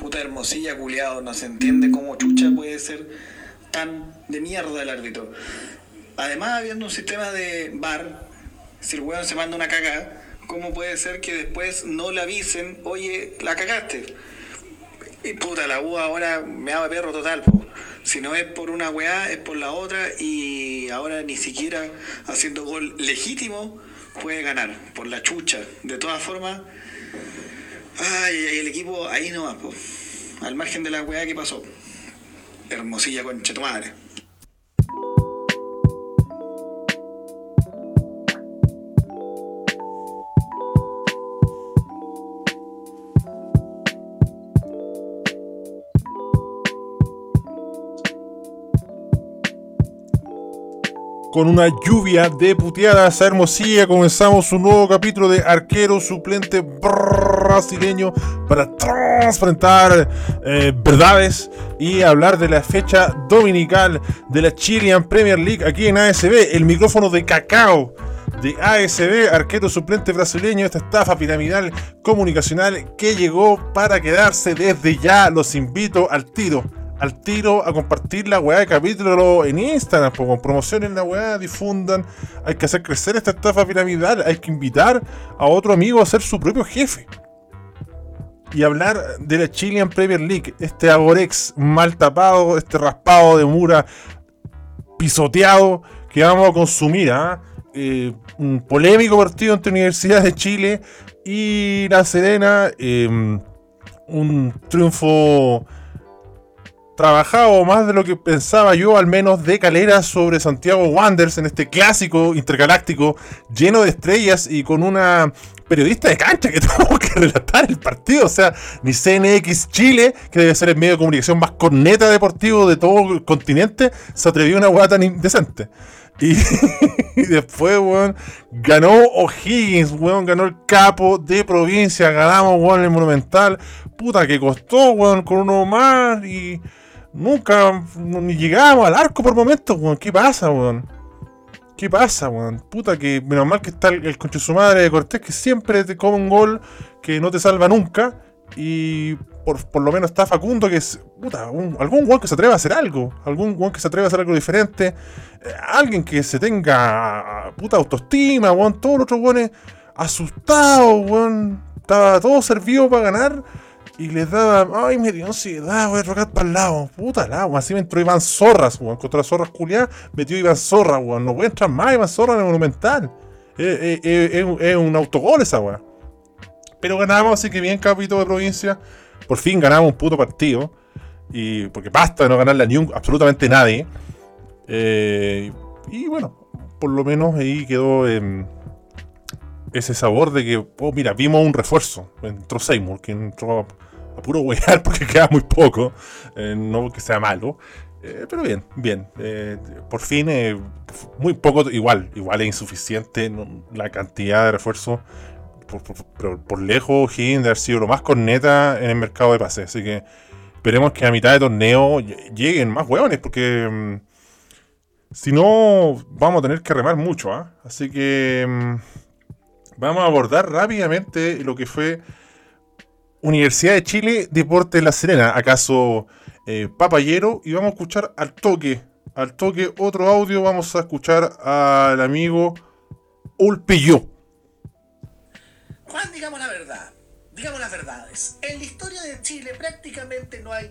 Puta hermosilla, culiado. No se entiende cómo chucha puede ser tan de mierda el árbitro. Además, habiendo un sistema de bar, si el weón se manda una cagada, ¿cómo puede ser que después no le avisen, oye, la cagaste? Y puta, la U ahora me haga perro total, po. Si no es por una weá, es por la otra y ahora ni siquiera haciendo gol legítimo puede ganar, por la chucha. De todas formas, ay, ay, el equipo ahí no va, po. Al margen de la weá que pasó. Hermosilla concha tu madre. Con una lluvia de puteadas. A Hermosilla comenzamos un nuevo capítulo de arquero suplente brasileño para transparentar eh, verdades y hablar de la fecha dominical de la Chilean Premier League aquí en ASB, el micrófono de cacao de ASB, arquero suplente brasileño, esta estafa piramidal comunicacional que llegó para quedarse desde ya. Los invito al tiro al tiro a compartir la weá de capítulo en Instagram, pues, con promociones la weá, difundan. Hay que hacer crecer esta estafa piramidal, hay que invitar a otro amigo a ser su propio jefe. Y hablar de la Chilean Premier League, este Agorex mal tapado, este raspado de mura pisoteado que vamos a consumir. ¿ah? Eh, un polémico partido entre Universidad de Chile y La Serena. Eh, un triunfo trabajado más de lo que pensaba yo, al menos de Calera, sobre Santiago Wanderers en este clásico intergaláctico lleno de estrellas y con una periodista de cancha que tuvo que relatar el partido. O sea, ni CNX Chile, que debe ser el medio de comunicación más corneta deportivo de todo el continente, se atrevió a una hueá tan indecente. Y, después, weón, ganó O'Higgins, weón, ganó el capo de provincia, ganamos, weón, el Monumental. Puta, que costó, weón, con uno más y Nunca ni llegábamos al arco por momentos, weón. ¿Qué pasa, weón? ¿Qué pasa, weón? Puta que menos mal que está el, el conche su madre de Cortés que siempre te come un gol que no te salva nunca. Y por, lo menos está Facundo, que es puta, algún weón que se atreva a hacer algo. Algún weón que se atreva a hacer algo diferente. Eh, alguien que se tenga puta autoestima, weón. Todos los otros weones asustados, weón. Estaba todo servido para ganar. Y les daba, ay, me dio ansiedad, voy a rogar para el lado. Puta la, Así me entró Iván Zorras, weón. Contra Zorras culiadas, metió Iván Zorras, weón. No voy a entrar más Iván Zorras en el Monumental. Es, un autogol esa, weón. Pero ganamos, así que bien, capito de provincia. Por fin ganamos un puto partido. Y porque basta de no ganarle a ni absolutamente nadie. Eh, y bueno, por lo menos ahí quedó ese sabor de que, oh, mira, vimos un refuerzo. Entró Seymour, que entró puro wear porque queda muy poco, eh, no porque sea malo. Eh, pero bien, bien. Eh, por fin, muy poco, igual, igual es insuficiente la cantidad de refuerzos. Por, por, lejos, Higgins de sido lo más corneta en el mercado de pases. Así que esperemos que a mitad de torneo lleguen más hueones, porque mm, si no, vamos a tener que remar mucho. ¿ah? Así que mm, vamos a abordar rápidamente lo que fue Universidad de Chile, Deporte La Serena. ¿Acaso eh, Papayero? Y vamos a escuchar al toque. Al toque, otro audio. Vamos a escuchar al amigo Ulpillo. Juan, digamos la verdad. Digamos las verdades. En la historia de Chile prácticamente no hay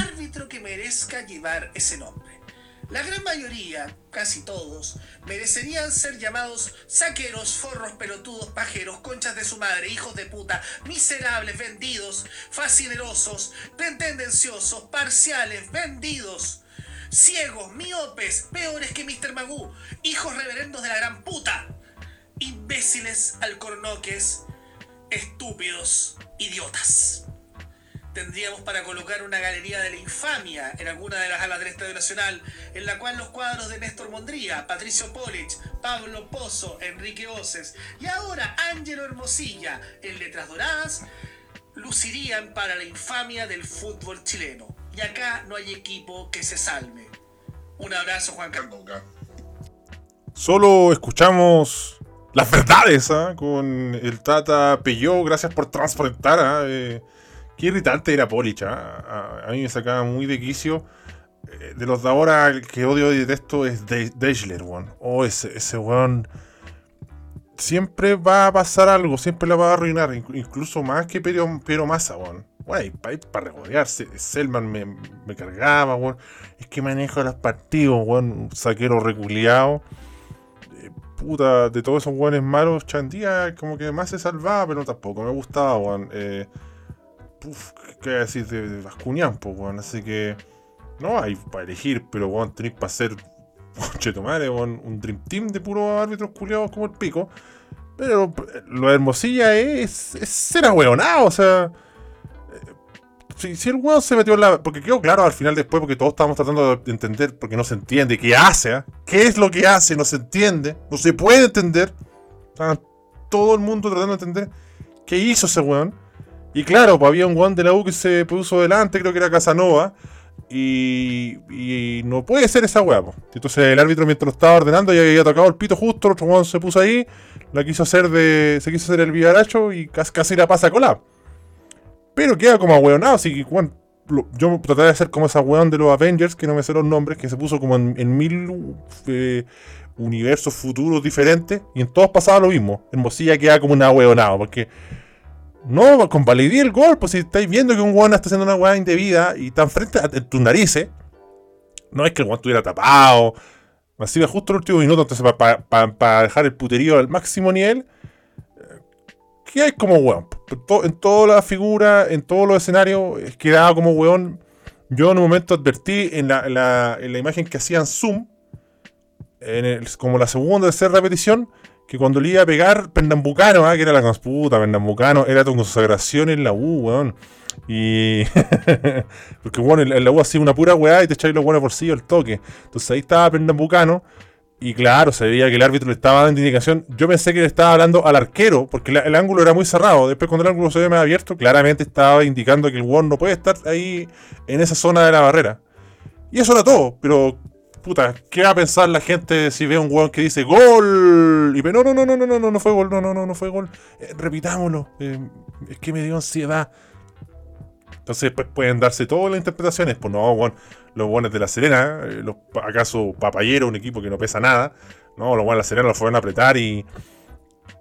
árbitro que merezca llevar ese nombre. La gran mayoría, casi todos, merecerían ser llamados saqueros, forros, pelotudos, pajeros, conchas de su madre, hijos de puta, miserables, vendidos, fascinerosos, tendenciosos, parciales, vendidos, ciegos, miopes, peores que Mr. Magoo, hijos reverendos de la gran puta, imbéciles, alcornoques, estúpidos, idiotas tendríamos para colocar una galería de la infamia en alguna de las alas del Estadio Nacional, en la cual los cuadros de Néstor Mondría, Patricio Polich, Pablo Pozo, Enrique Oces y ahora Ángelo Hermosilla, en letras doradas, lucirían para la infamia del fútbol chileno. Y acá no hay equipo que se salve. Un abrazo, Juan Carlos. Solo escuchamos las verdades ¿ah? con el Tata Peyó. Gracias por transportar. ¿ah? Eh, Qué irritante era Polich, ¿ah? a, mí me sacaba muy de quicio. Eh, de los de ahora, el que odio y detesto es Deichler, weón. Oh, ese, ese weón. Siempre va a pasar algo, siempre la va a arruinar, incluso más que Pero, Pero Massa, weón. Bueno, para, para regodearse, Selman me, me cargaba, weón. Es que manejo los partidos, weón. Un saquero reculeado. Eh, puta, de todos esos weones malos, Chandía como que más se salvaba, pero tampoco me gustaba, weón. Eh, uf, ¿qué decir de, Vascuñán, pues, weón? Así que no hay para elegir, pero weón, tenéis para hacer chetomare, weón, un Dream Team de puros árbitros culiados como el pico. Pero lo de Hermosilla es, es ser ahueonado, o sea. Eh, si, el weón se metió en la. Porque quedó claro al final después, porque todos estábamos tratando de entender, porque no se entiende qué hace, ¿eh? qué es lo que hace, no se entiende, no se puede entender. todo el mundo tratando de entender qué hizo ese weón. Y claro, pues había un weón de la U que se puso delante, creo que era Casanova. Y, y no puede ser esa weá. Entonces el árbitro mientras lo estaba ordenando ya había tocado el pito justo, el otro weón se puso ahí, la quiso hacer de. se quiso hacer el vivaracho y casi, casi la pasa a colar. Pero queda como ahueonado, así que bueno, yo traté de hacer como esa weón de los Avengers, que no me sé los nombres, que se puso como en, mil eh, universos futuros diferentes, y en todos pasaba lo mismo. Hermosilla queda como un ahueonado, porque no, convalidé el gol, pues si estáis viendo que un guan está haciendo una weá indebida y está enfrente a tus narices, no es que el guan estuviera tapado, así justo el último minuto, entonces para dejar el puterío al máximo nivel, eh, ¿qué hay como weón? En toda la figura, en todos los escenarios, quedaba como weón. Yo en un momento advertí en la, imagen que hacían zoom, en como la segunda o tercera repetición, que cuando le iba a pegar Pernambucano, ah, que era la consputa, Pernambucano, era tu consagración en la U, weón. Y. Porque, bueno, en la U hacía una pura weá y te echáis los buenos bolsillos el toque. Entonces ahí estaba Pernambucano. Y claro, se veía que el árbitro le estaba dando indicación. Yo pensé que le estaba hablando al arquero, porque el ángulo era muy cerrado. Después, cuando el ángulo se ve más abierto, claramente estaba indicando que el weón no puede estar ahí en esa zona de la barrera. Y eso era todo, pero puta, ¿qué va a pensar la gente si ve a un weón que dice gol? Y ve, no, no, no, no, no, no, no fue gol, no, no, no, no fue gol. Eh, repitámoslo. Eh, es que me dio ansiedad. Entonces, pues pueden darse todas las interpretaciones. Pues no, weón, los buenos de la Serena, eh, los, acaso Papayero, un equipo que no pesa nada. No, los buenos de la Serena lo fueron a apretar y,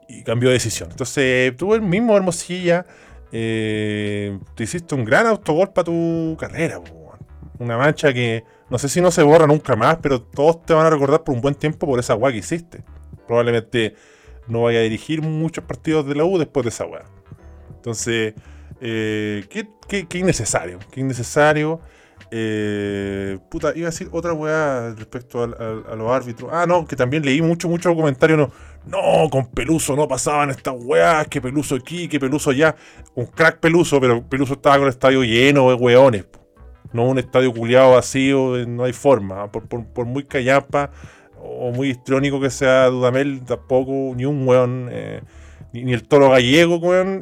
y cambió de decisión. Entonces, tú el mismo Hermosilla, te hiciste un gran autogol para tu carrera, Una mancha que no sé si no se borra nunca más, pero todos te van a recordar por un buen tiempo por esa weá que hiciste. Probablemente no vaya a dirigir muchos partidos de la U después de esa weá. Entonces, eh, ¿qué, innecesario. Qué innecesario. Eh, puta, iba a decir otra weá respecto a, los árbitros. Ah, no, que también leí mucho, mucho comentario. No, no, con Peluso no pasaban estas weas. Que Peluso aquí, que Peluso allá. Un crack Peluso, pero Peluso estaba con el estadio lleno de weones no un estadio culiado vacío, eh, no hay forma. Por, muy callapa o muy histrónico que sea Dudamel, tampoco, ni un weón, eh, ni, el toro gallego, weón,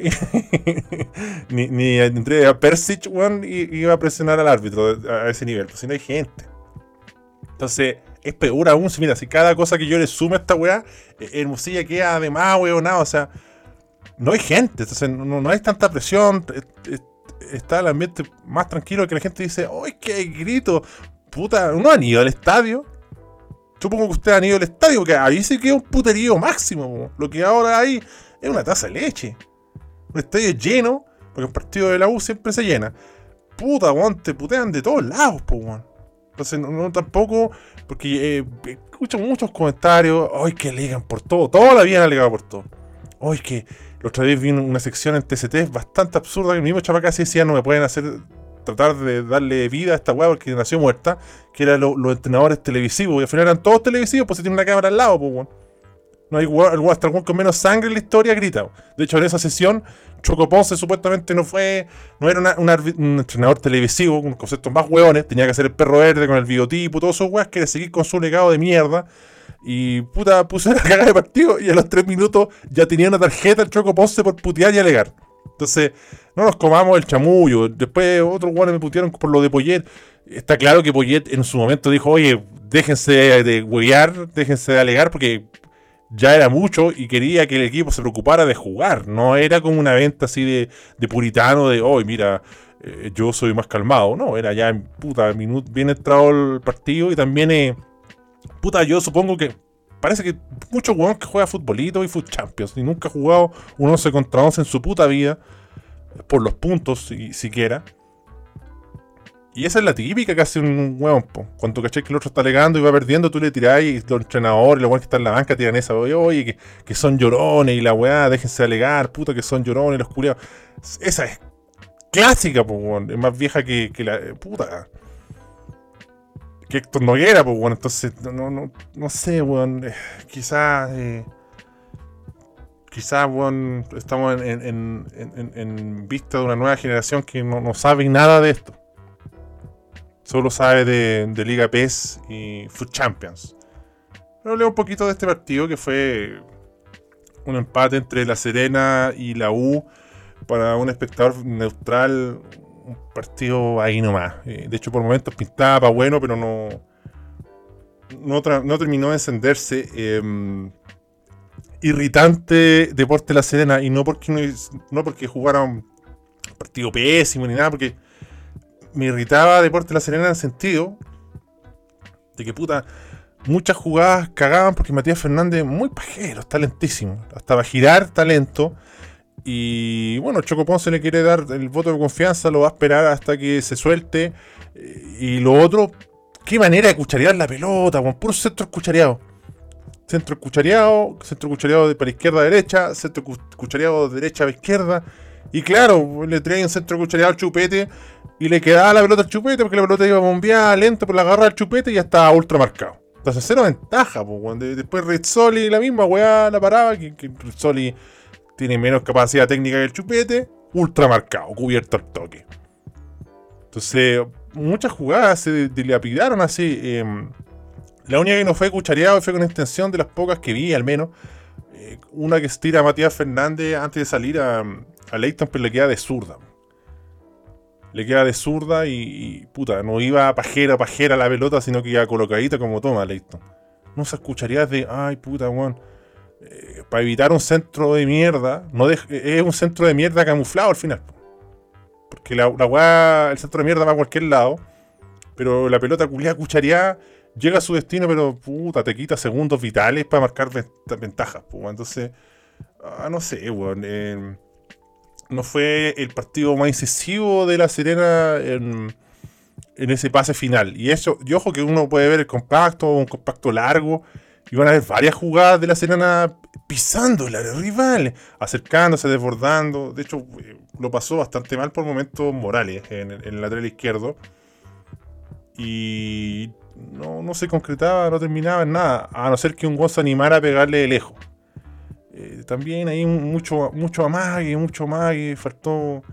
ni, ni entre Persic, weón, iba a presionar al árbitro a ese nivel, pues si no hay gente. Entonces, es peor aún, si mira, si cada cosa que yo le sumo a esta weá, eh, Hermosilla queda además, weón, nada, o sea, no hay gente, entonces no, hay tanta presión, está el ambiente más tranquilo que la gente dice, ¡ay, qué grito! Puta, ¿no han ido al estadio? Supongo que ustedes han ido al estadio, porque ahí sí que es un puterío máximo. Lo que ahora hay es una taza de leche. Un estadio lleno, porque el partido de la U siempre se llena. Puta, weón, te putean de todos lados, pues, weón. Entonces, no, tampoco, porque eh, escucho muchos comentarios, ¡ay, que ligan por todo! Toda la vida han alegado por todo. ¡ay, que la otra vez vi una sección en TCT bastante absurda el mismo Chapacasi decía no me pueden hacer tratar de darle vida a esta weá porque nació muerta, que eran los entrenadores televisivos, y al final eran todos televisivos, pues si tiene una cámara al lado, pues weón. No hay el hasta el con menos sangre en la historia grita. De hecho, en esa sesión, Choco Ponce supuestamente no fue, no era un entrenador televisivo, con conceptos más hueones, tenía que ser el perro verde con el biotipo, todos esos weas, que seguir con su legado de mierda y puta, puse la cagada de partido y a los tres minutos ya tenía una tarjeta el Choco Ponce por putear y alegar. Entonces, no nos comamos el chamullo. Después otros guanes me putearon por lo de Poyet. Está claro que Poyet en su momento dijo, oye, déjense de huevear, déjense de alegar, porque ya era mucho y quería que el equipo se preocupara de jugar. No era como una venta así de, de puritano de, hoy mira, eh, yo soy más calmado. No, era ya, puta, minuto, bien entrado el partido y también, eh, puta, yo supongo que parece que muchos jugadores que juega futbolito y Foot Champions y nunca ha jugado un 11 contra 11 en su puta vida, por los puntos si, siquiera. Y esa es la típica que hace un huevón. Cuando caché que el otro está alegando y va perdiendo, tú le tirás y los entrenadores los buenos que están en la banca tiran esa. Oye, oye que, son llorones y la weá, déjense alegar, puta que son llorones los culiados. Esa es clásica, pues, es más vieja que, la. Puta. Que Héctor Noguera, pues, bueno, entonces, no, no, no sé, weón. Eh, quizás. Eh, quizás, bueno, estamos en, vista de una nueva generación que no, no sabe nada de esto solo sabe de, Liga PES y Food Champions. Pero leo un poquito de este partido que fue un empate entre La Serena y la U para un espectador neutral. Partido ahí nomás. Eh, de hecho, por momentos pintaba para bueno, pero no, no, terminó de encenderse. Em, irritante Deporte La Serena y no porque, no, no porque jugara un partido pésimo ni nada, porque me irritaba Deporte La Serena en el sentido de que puta, muchas jugadas cagaban porque Matías Fernández, muy pajero, está lentísimo. Hasta va a girar talento. Y bueno, Choco Ponce le quiere dar el voto de confianza, lo va a esperar hasta que se suelte. Y lo otro, qué manera de cucharear la pelota, con puro centro cuchareado. Centro cuchareado, centro cuchareado de para izquierda a derecha, centro cuchareado de derecha a izquierda. Y claro, le traen centro cuchareado al chupete y le quedaba la pelota al chupete porque la pelota iba a bombear lento, pero la agarra al chupete y ya estaba ultra marcado. Entonces, cero ventaja, pues, Después Rizzoli, la misma weá, la paraba, que, que Rizzoli tiene menos capacidad técnica que el chupete, ultra marcado, cubierto al toque. Entonces, muchas jugadas se dilapidaron así. Em, la única que no fue cuchareado fue con extensión de las pocas que vi, al menos. Eh, una que se tira a Matías Fernández antes de salir a, a Leighton, pero le queda de zurda le queda de zurda y, puta, no iba pajera, pajera la pelota, sino que iba colocadita como toma Leighton. No se escucharía de, ay puta, weón. Eh, para evitar un centro de mierda, no es un centro de mierda camuflado al final. Porque la, la el centro de mierda va a cualquier lado, pero la pelota culiada cuchareada llega a su destino, pero puta, te quita segundos vitales para marcar ventajas. Entonces, ah, no sé, weón. Eh, no fue el partido más incisivo de La Serena en, ese pase final. Y eso, y ojo que uno puede ver el compacto, un compacto largo, y van a ver varias jugadas de La Serena pisando el área rival, acercándose, desbordando. De hecho, eh, lo pasó bastante mal por momentos Morales en, el lateral izquierdo. Y no, se concretaba, no terminaba en nada, a no ser que un gozo animara a pegarle de lejos. Eh, también hay mucho, mucho amague, mucho amague, faltó,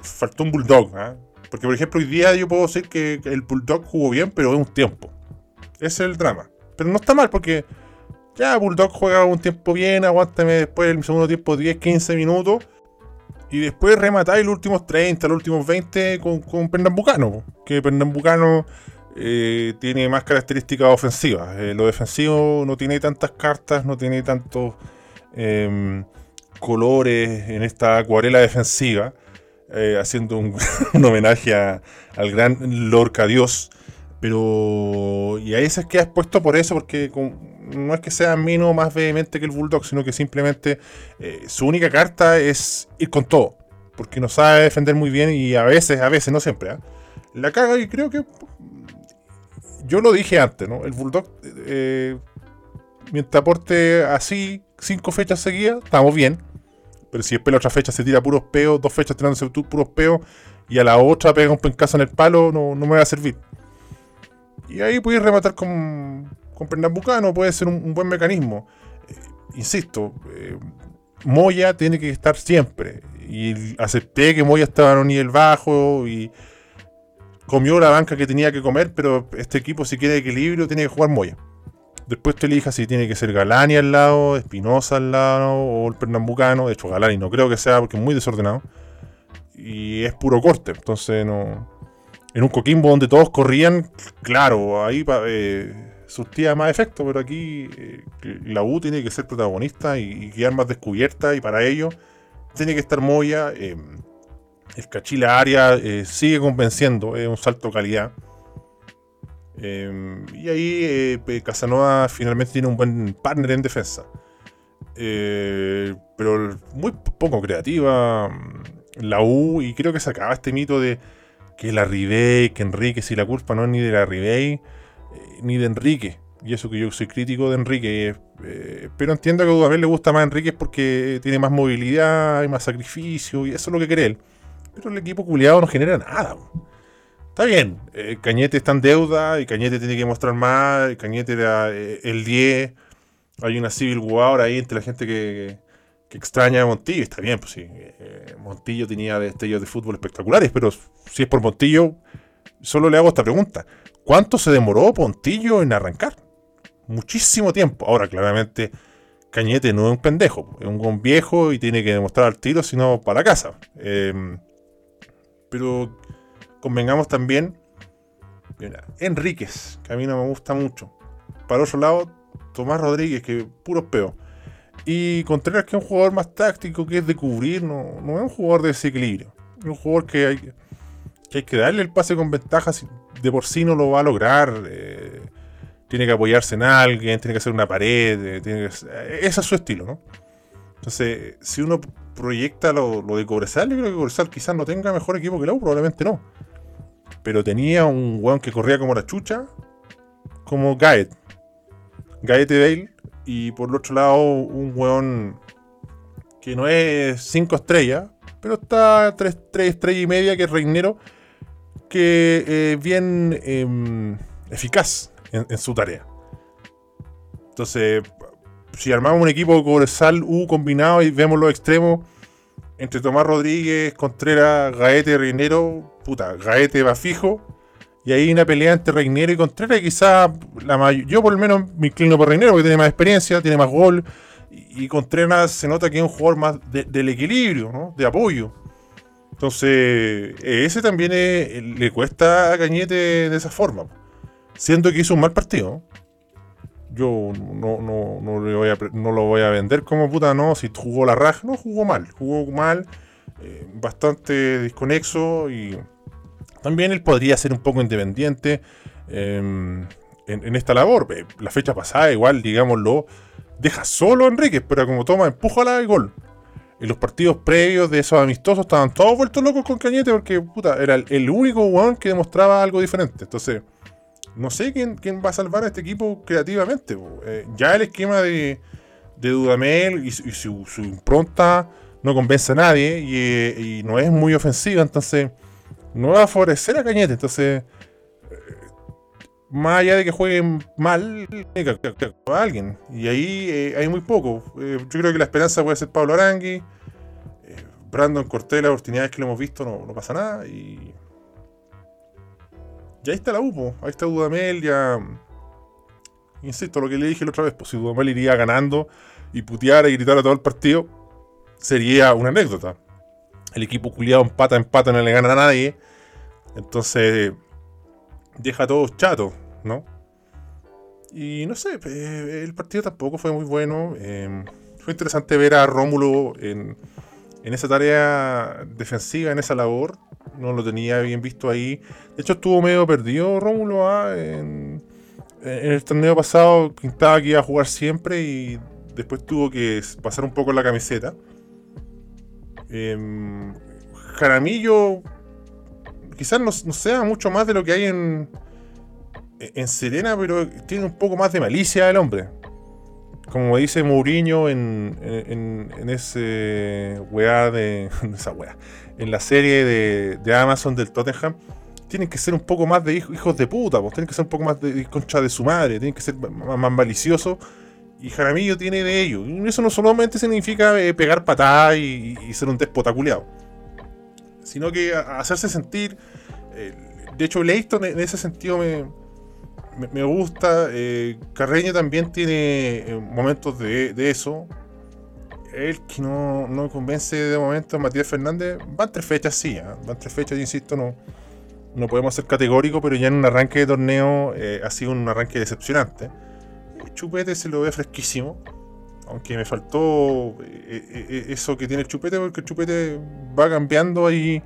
faltó un bulldog. ¿ah? Porque, por ejemplo, hoy día yo puedo decir que el bulldog jugó bien, pero es un tiempo. Ese es el drama. Pero no está mal porque ya Bulldog juega un tiempo bien, aguántame después el segundo tiempo 10, 15 minutos. Y después rematáis los últimos 30, los últimos 20 con, Pernambucano. Que Pernambucano eh, tiene más características ofensivas. Eh, lo defensivo no tiene tantas cartas, no tiene tantos Em, colores en esta acuarela defensiva, eh, haciendo un, homenaje al gran Lorca Dios. Pero. Y ahí se queda expuesto por eso, porque no es que sea menos más vehemente que el Bulldog, sino que simplemente eh, su única carta es ir con todo. Porque no sabe defender muy bien y a veces, a veces, no siempre. ¿ah? La caga y creo que. Yo lo dije antes, ¿no? El Bulldog, eh, mientras aporte así, cinco fechas seguidas, estamos bien. Pero si después la otra fecha se tira puros peos, dos fechas tirándose puros peos, y a la otra pega un pencazo en el palo, no, me va a servir. Y ahí puedes rematar con, con Pernambucano, puede ser un, buen mecanismo. Eh, insisto, eh, Moya tiene que estar siempre. Y acepté que Moya estaba en un nivel bajo y comió la banca que tenía que comer, pero este equipo si quiere equilibrio tiene que jugar Moya. Después te elijas si tiene que ser Galani al lado, Espinosa al lado o el Pernambucano. De hecho, Galani no creo que sea porque es muy desordenado. Y es puro corte. Entonces, no. En un Coquimbo donde todos corrían, claro, ahí eh, surtía más efecto, pero aquí eh, la U tiene que ser protagonista y, quedar más descubierta y para ello tiene que estar Moya. Eh, el Cachila Aria eh, sigue convenciendo, es un salto de calidad. y ahí Casanova finalmente tiene un buen partner en defensa. pero muy poco creativa mm, la U y creo que se acaba este mito de que la Ribey, que Enrique, si la culpa no es ni de la Ribey, eh, ni de Enrique. Y eso que yo soy crítico de Enrique. Eh, pero entiendo que a Dudamel le gusta más Enrique porque tiene más movilidad y más sacrificio. Y eso es lo que cree él. Pero el equipo culiado no genera nada. Está bien. Eh, Cañete está en deuda y Cañete tiene que mostrar más. Cañete era el 10. Hay una civil war ahí entre la gente que extraña a Montillo. Está bien, pues sí. Montillo tenía destellos de fútbol espectaculares. Pero si es por Montillo, solo le hago esta pregunta. ¿Cuánto se demoró Pontillo en arrancar? Muchísimo tiempo. Ahora, claramente, Cañete no es un pendejo, es un viejo y tiene que demostrar al tiro, sino para casa. Em, pero convengamos también, Enríquez, que a mí no me gusta mucho. Para otro lado, Tomás Rodríguez, que puro peo. Y Contreras, que es un jugador más táctico, que es de cubrir, no, no es un jugador de desequilibrio. Es un jugador que hay, que darle el pase con ventaja si de por sí no lo va a lograr. Eh, tiene que apoyarse en alguien, tiene que hacer una pared, eh, tiene ese es su estilo, ¿no? Entonces, si uno proyecta lo, de Cobresal, yo creo que Cobresal quizás no tenga mejor equipo que la U, probablemente no. Pero tenía un weón que corría como la chucha, como Gaet. Gaet Dale. Y por el otro lado, un weón que no es 5 estrellas, pero está 3 estrellas y media, que es Reinero que eh, bien em, eficaz en, su tarea. Entonces, si armamos un equipo con Sal U combinado y vemos los extremos entre Tomás Rodríguez, Contreras, Gaete Reinero, puta, Gaete va fijo. Y ahí una pelea entre Reinero y Contreras, y quizás la yo por lo menos me inclino por Reinero porque tiene más experiencia, tiene más gol. Y, Contreras se nota que es un jugador más del equilibrio, ¿no? de apoyo. Entonces, ese también le cuesta a Cañete de esa forma. Siendo que hizo un mal partido. Yo no, no, no, voy a, no lo voy a vender como puta, no. Si jugó la raja, no, jugó mal. Jugó mal, eh, bastante desconexo y también él podría ser un poco independiente em, en, esta labor. La fecha pasada, igual, digámoslo, deja solo a Enrique, pero como toma, empújala y gol en los partidos previos de esos amistosos estaban todos vueltos locos con Cañete porque puta, era el, único weón que demostraba algo diferente. Entonces, no sé quién, quién va a salvar a este equipo creativamente. Eh, ya el esquema de, Dudamel y, su, impronta no convence a nadie y, no es muy ofensiva, entonces no va a favorecer a Cañete. Entonces, eh, más allá de que jueguen mal, a alguien. Y ahí eh, hay muy poco. Eh, yo creo que la esperanza puede ser Pablo Arangui. Brandon Cortés, las oportunidades que lo hemos visto, no, pasa nada. Y... y ahí está la UPO. Ahí está Dudamel. Ya. Insisto, lo que le dije la otra vez. Pues si Dudamel iría ganando y puteara y gritara todo el partido, sería una anécdota. El equipo culiado empata, empata, no le gana a nadie. Entonces deja a todos ¿no? Y no sé, el partido tampoco fue muy bueno. Em, fue interesante ver a Rómulo en, esa tarea defensiva, en esa labor. No lo tenía bien visto ahí. De hecho, estuvo medio perdido Rómulo ¿ah? en, el torneo pasado. Pintaba que iba a jugar siempre y después tuvo que pasar un poco la camiseta. Eh, Jaramillo quizás no, sea mucho más de lo que hay en, en Serena, pero tiene un poco más de malicia el hombre. Como dice Mourinho en, en, ese weá de. esa. En la serie de, Amazon del Tottenham. Tienen que ser un poco más de hijos de puta, pues. Tienen que ser un poco más de concha de su madre. Tienen que ser más, maliciosos. Y Jaramillo tiene de ello. Y eso no solamente significa eh, pegar patadas y, ser un despotaculeado sino que hacerse sentir. Eh, de hecho, Leighton en ese sentido me, gusta. Eh, Carreño también tiene momentos de, eso. El que no, no convence de momento Matías Fernández. Van tres fechas, sí. ¿eh? Van tres fechas, insisto, no, no podemos ser categóricos, pero ya en un arranque de torneo ha sido un arranque decepcionante. Chupete se lo ve fresquísimo, aunque me faltó eh, eso que tiene el Chupete, porque el Chupete va cambiando ahí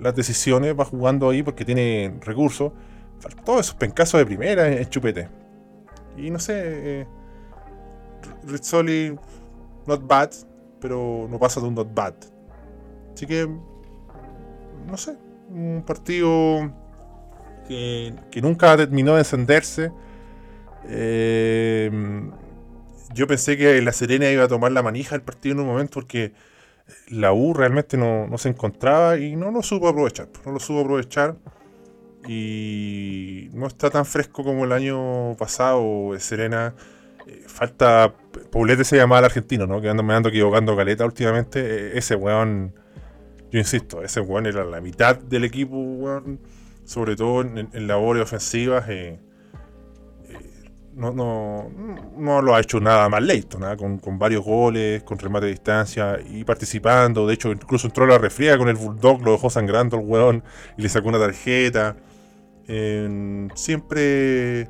las decisiones, va jugando ahí porque tiene recursos. Faltó esos pencazos de primera en Chupete. Y no sé, Rizzoli, not bad, pero no pasa de un not bad. Así que, no sé, un partido que, nunca terminó de encenderse. Eh, yo pensé que la Serena iba a tomar la manija del partido en un momento porque la U realmente no, se encontraba y no lo supo aprovechar. No lo supo aprovechar y no está tan fresco como el año pasado. Serena, eh, falta. Poblete se llamaba el argentino, ¿no? Que ando, me ando equivocando caleta últimamente. E, ese weón yo insisto, ese weón era la mitad del equipo, weón, sobre todo en, labores ofensivas. Eh, eh, no, no, lo ha hecho nada más leito, nada, con, varios goles, con remate de distancia y participando. De hecho, incluso entró a la refriega con el Bulldog, lo dejó sangrando el weón y le sacó una tarjeta. siempre,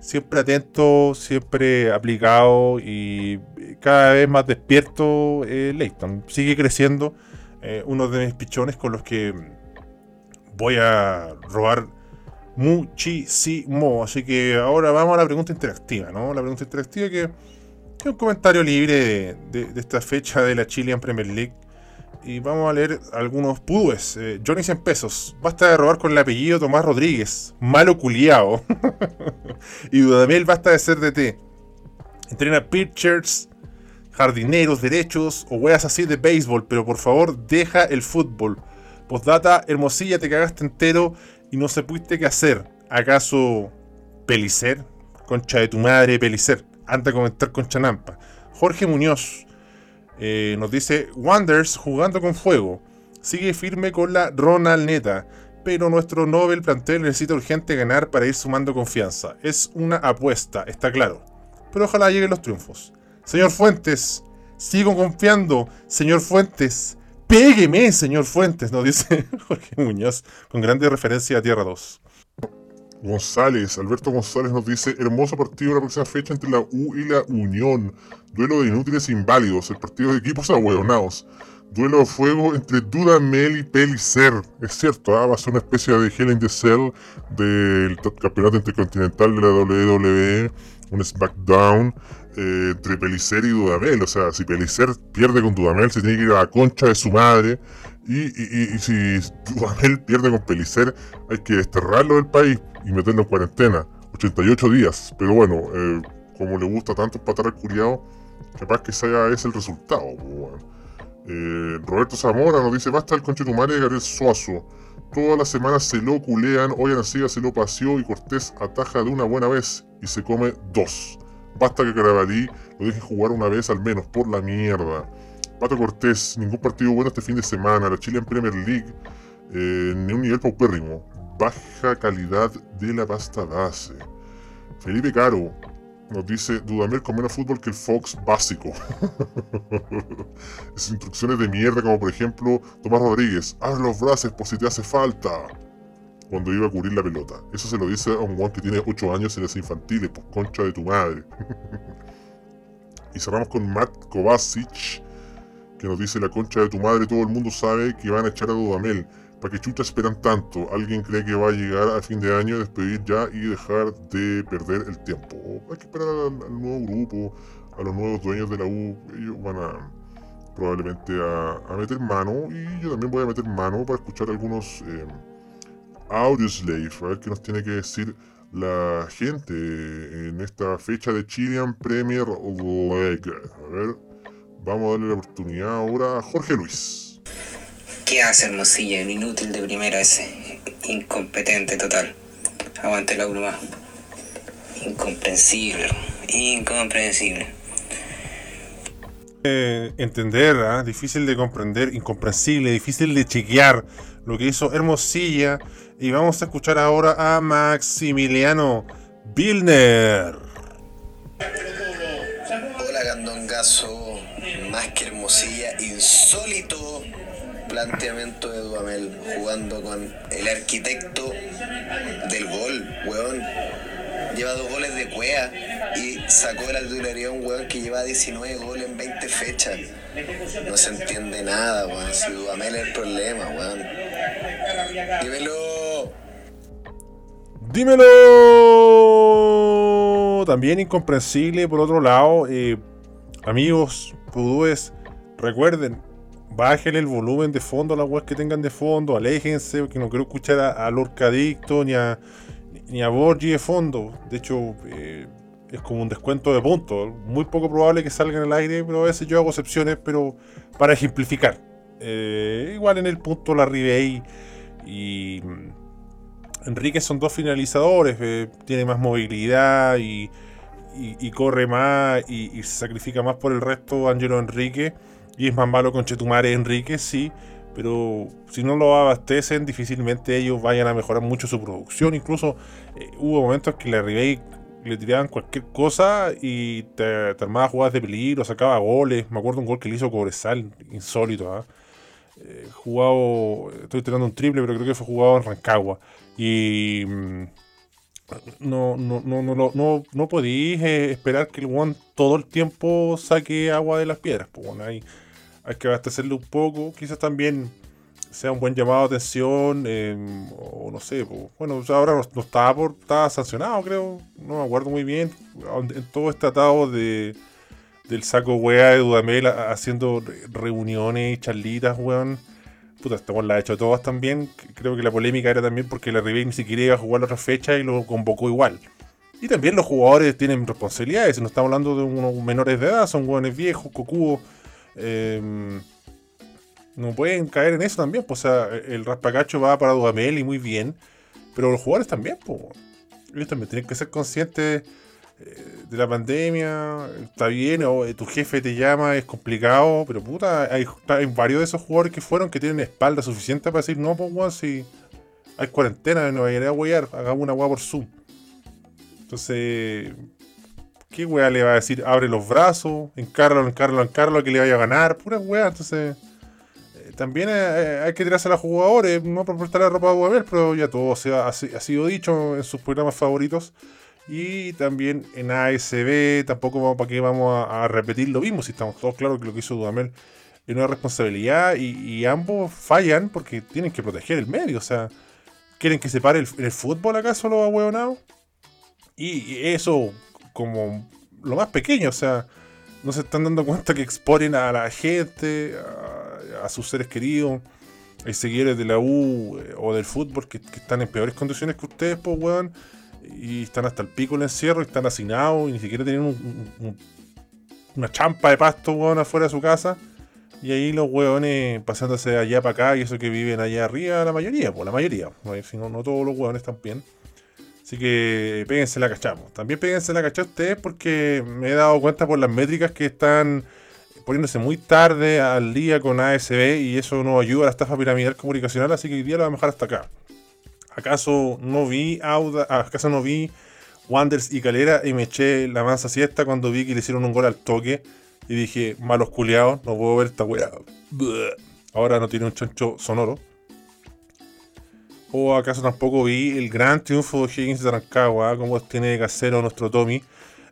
siempre atento, siempre aplicado y cada vez más despierto eh, Leighton. Sigue creciendo eh, uno de mis pichones con los que voy a robar muchísimo. Así que ahora vamos a la pregunta interactiva, ¿no? La pregunta interactiva que es un comentario libre de, esta fecha de la Chilean Premier League. Y vamos a leer algunos pudúes. Eh, Johnny 100 pesos. Basta de robar con el apellido Tomás Rodríguez. Malo culiao. y Dudamel basta de ser DT. Entrena pitchers jardineros, derechos o weas así de béisbol, pero por favor deja el fútbol. Postdata, Hermosilla, te cagaste entero y no se pudiste qué hacer. ¿Acaso Pelicer? Concha de tu madre, Pelicer. Anda a comentar con Chanampa. Jorge Muñoz eh, nos dice: Wonders jugando con fuego. Sigue firme con la Ronald Neta. Pero nuestro Nobel plantel necesita urgente ganar para ir sumando confianza. Es una apuesta, está claro. Pero ojalá lleguen los triunfos. Señor Fuentes, sigo confiando. Señor Fuentes, pégueme, señor Fuentes, nos dice Jorge Muñoz, con grande referencia a Tierra 2. González, Alberto González nos dice, hermoso partido la próxima fecha entre la U y la Unión. Duelo de inútiles e inválidos, el partido de equipos ahueonados. Duelo de fuego entre Dudamel y Pelicer. Es cierto, ¿ah? va a ser una especie de Hell in the Cell del campeonato intercontinental de la WWE, un SmackDown eh, entre Pelicer y Dudamel. O sea, si Pelicer pierde con Dudamel, se tiene que ir a la concha de su madre. Y, si Dudamel pierde con Pelicer, hay que desterrarlo del país y meterlo en cuarentena. 88 días. Pero bueno, eh, como le gusta tanto empatar al curiado, capaz que sea ese el resultado. Eh, Roberto Zamora nos dice: Basta el conche tu madre de Gabriel Suazo. Todas las semanas se lo culean, hoy a se lo paseó y Cortés ataja de una buena vez y se come dos. Basta que Carabalí lo deje jugar una vez al menos, por la mierda. Pato Cortés, ningún partido bueno este fin de semana. La Chile en Premier League, eh, ni un nivel paupérrimo. Baja calidad de la pasta base. Felipe Caro nos dice: Dudamel con menos fútbol que el Fox básico. Esas instrucciones de mierda, como por ejemplo Tomás Rodríguez: haz los brazos por si te hace falta cuando iba a cubrir la pelota. Eso se lo dice a un guan que tiene 8 años en las infantiles, pues concha de tu madre. y cerramos con Matt Kovacic, que nos dice la concha de tu madre, todo el mundo sabe que van a echar a Dudamel. ¿Para qué chucha esperan tanto? ¿Alguien cree que va a llegar a fin de año, despedir ya y dejar de perder el tiempo? hay que esperar al, nuevo grupo, a los nuevos dueños de la U. Ellos van a probablemente a, meter mano y yo también voy a meter mano para escuchar algunos... Eh, Audioslave, a ver qué nos tiene que decir la gente en esta fecha de Chilean Premier League. A ver, vamos a darle la oportunidad ahora a Jorge Luis. ¿Qué hace Hermosilla? Un inútil de primera ese. Incompetente total. Aguante la más. Incomprensible. Incomprensible. Eh, entender, ¿ah? difícil de comprender, incomprensible, difícil de chequear lo que hizo Hermosilla y vamos a escuchar ahora a Maximiliano Vilner. Hola Gandongazo, más que hermosilla, insólito planteamiento de Dudamel jugando con el arquitecto del gol, weón. Lleva dos goles de cuea y sacó de la titularidad un weón que lleva 19 goles en 20 fechas. No se entiende nada, weón. Si Dudamel es el problema, weón. Dímelo. Dímelo. También incomprensible, por otro lado, eh, amigos, pudúes, recuerden, bajen el volumen de fondo a las webs que tengan de fondo, aléjense, porque no quiero escuchar a, a Lorca Adicto ni a, ni a Borgi de fondo. De hecho, eh, es como un descuento de puntos. Muy poco probable que salgan al aire, pero a veces yo hago excepciones, pero para ejemplificar. Eh, igual en el punto la Ribey y Enrique son dos finalizadores, eh, tiene más movilidad y, corre más y, se sacrifica más por el resto Angelo Enrique y es más malo con Chetumare Enrique, sí, pero si no lo abastecen difícilmente ellos vayan a mejorar mucho su producción, incluso eh, hubo momentos que la Ribey le tiraban cualquier cosa y te, te armaba jugadas de peligro, sacaba goles, me acuerdo un gol que le hizo Cobresal, insólito, ¿ah? Eh, jugado, estoy tirando un triple, pero creo que fue jugado en Rancagua. Y mm, no, no, no, no, no, no podéis eh, esperar que el one todo el tiempo saque agua de las piedras. Pues hay, hay que abastecerle un poco. Quizás también sea un buen llamado de atención. eh, o no sé, pues, bueno, ahora no, no estaba, por, estaba sancionado, creo. No me acuerdo muy bien. En todo este atado de del saco wea de Dudamel haciendo re- reuniones y charlitas, weón. Puta, este la ha hecho todas también. Creo que la polémica era también porque la Ribey ni siquiera iba a jugar la otra fecha y lo convocó igual. Y también los jugadores tienen responsabilidades. No estamos hablando de unos menores de edad, son hueones viejos, cocudos. eh, no pueden caer en eso también. Pues, o sea, el raspacacho va para Dudamel y muy bien. Pero los jugadores también, pues. Ellos también tienen que ser conscientes de la pandemia. Está bien, o eh, tu jefe te llama, es complicado. Pero puta, hay, varios de esos jugadores que fueron que tienen espalda suficiente para decir, no, pues, weón, si hay cuarentena, no vayan a huear, hagamos una hueá por Zoom. Entonces, ¿qué weá le va a decir? Abre los brazos, encáralo, encáralo, encáralo, que le vaya a ganar, pura weá. Entonces, eh, también eh, hay que tirarse a los jugadores, no por prestar la ropa a Guabel, pero ya todo si- ha sido dicho en sus programas favoritos. Y también en ASB, tampoco vamos, para qué vamos a, repetir lo mismo, si estamos todos claros que lo que hizo Dudamel es una responsabilidad y, ambos fallan porque tienen que proteger el medio. O sea, ¿quieren que se pare el, el fútbol acaso los ahueonados? Y, y eso como lo más pequeño, o sea, no se están dando cuenta que exponen a la gente, a, a sus seres queridos, hay seguidores de la U eh, o del fútbol que, que están en peores condiciones que ustedes, pues, weón, y están hasta el pico en el encierro, y están hacinados y ni siquiera tienen un- un- un- una champa de pasto, weón, afuera de su casa. Y ahí los weones pasándose de allá para acá, y eso que viven allá arriba, la mayoría, pues la mayoría. Si no, no todos los weones están bien. Así que péguense la cachamos. También péguense la cachá ustedes porque me he dado cuenta por las métricas que están poniéndose muy tarde al día con ASB y eso no ayuda a la estafa piramidal comunicacional, así que hoy día lo vamos a dejar hasta acá. ¿Acaso no vi Auda, acaso no vi Wanders y Calera y me eché la mansa siesta cuando vi que le hicieron un gol al toque y dije, malos culiados, no puedo ver esta weá. Ahora no tiene un chancho sonoro. ¿O acaso tampoco vi el gran triunfo de Higgins de Rancagua, como tiene de casero nuestro Tommy?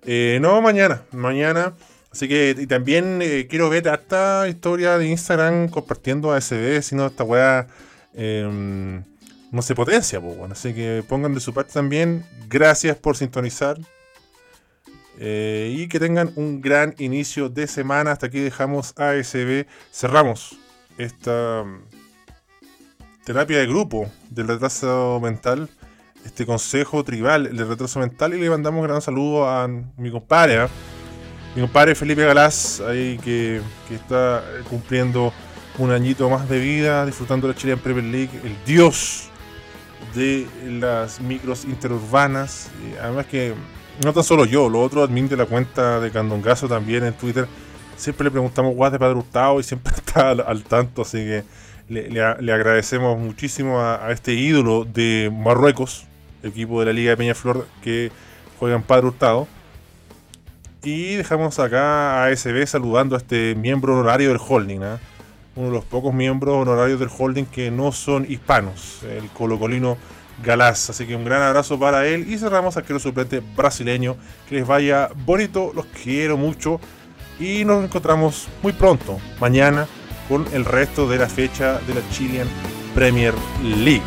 Eh, no, mañana, mañana. Así que y también eh, quiero ver esta historia de Instagram compartiendo ASB, si no esta weá eh, no se potencia, pues bueno. Así que pongan de su parte también. Gracias por sintonizar. Eh, y que tengan un gran inicio de semana. Hasta aquí dejamos ASB. Cerramos esta mm, terapia de grupo del retraso mental. Este consejo tribal del retraso mental. Y le mandamos un gran saludo a mi compadre. ¿ah? Mi compadre Felipe Galás, ahí que, está cumpliendo un añito más de vida, disfrutando de la Chilean Premier League, el dios de las micros interurbanas. Además que no tan solo yo, los otros admin de la cuenta de Candongazo también en Twitter, siempre le preguntamos guas de Padre Hurtado y siempre está al, tanto, así que le, le- agradecemos muchísimo a, este ídolo de Marruecos, equipo de la Liga de Peñaflor que juega en Padre Hurtado. Y dejamos acá a ASB saludando a este miembro honorario del holding. ¿ah? Uno de los pocos miembros honorarios del holding que no son hispanos, el colocolino Galás. Así que un gran abrazo para él y cerramos a aquel suplente brasileño. Que les vaya bonito, los quiero mucho y nos encontramos muy pronto, mañana, con el resto de la fecha de la Chilean Premier League.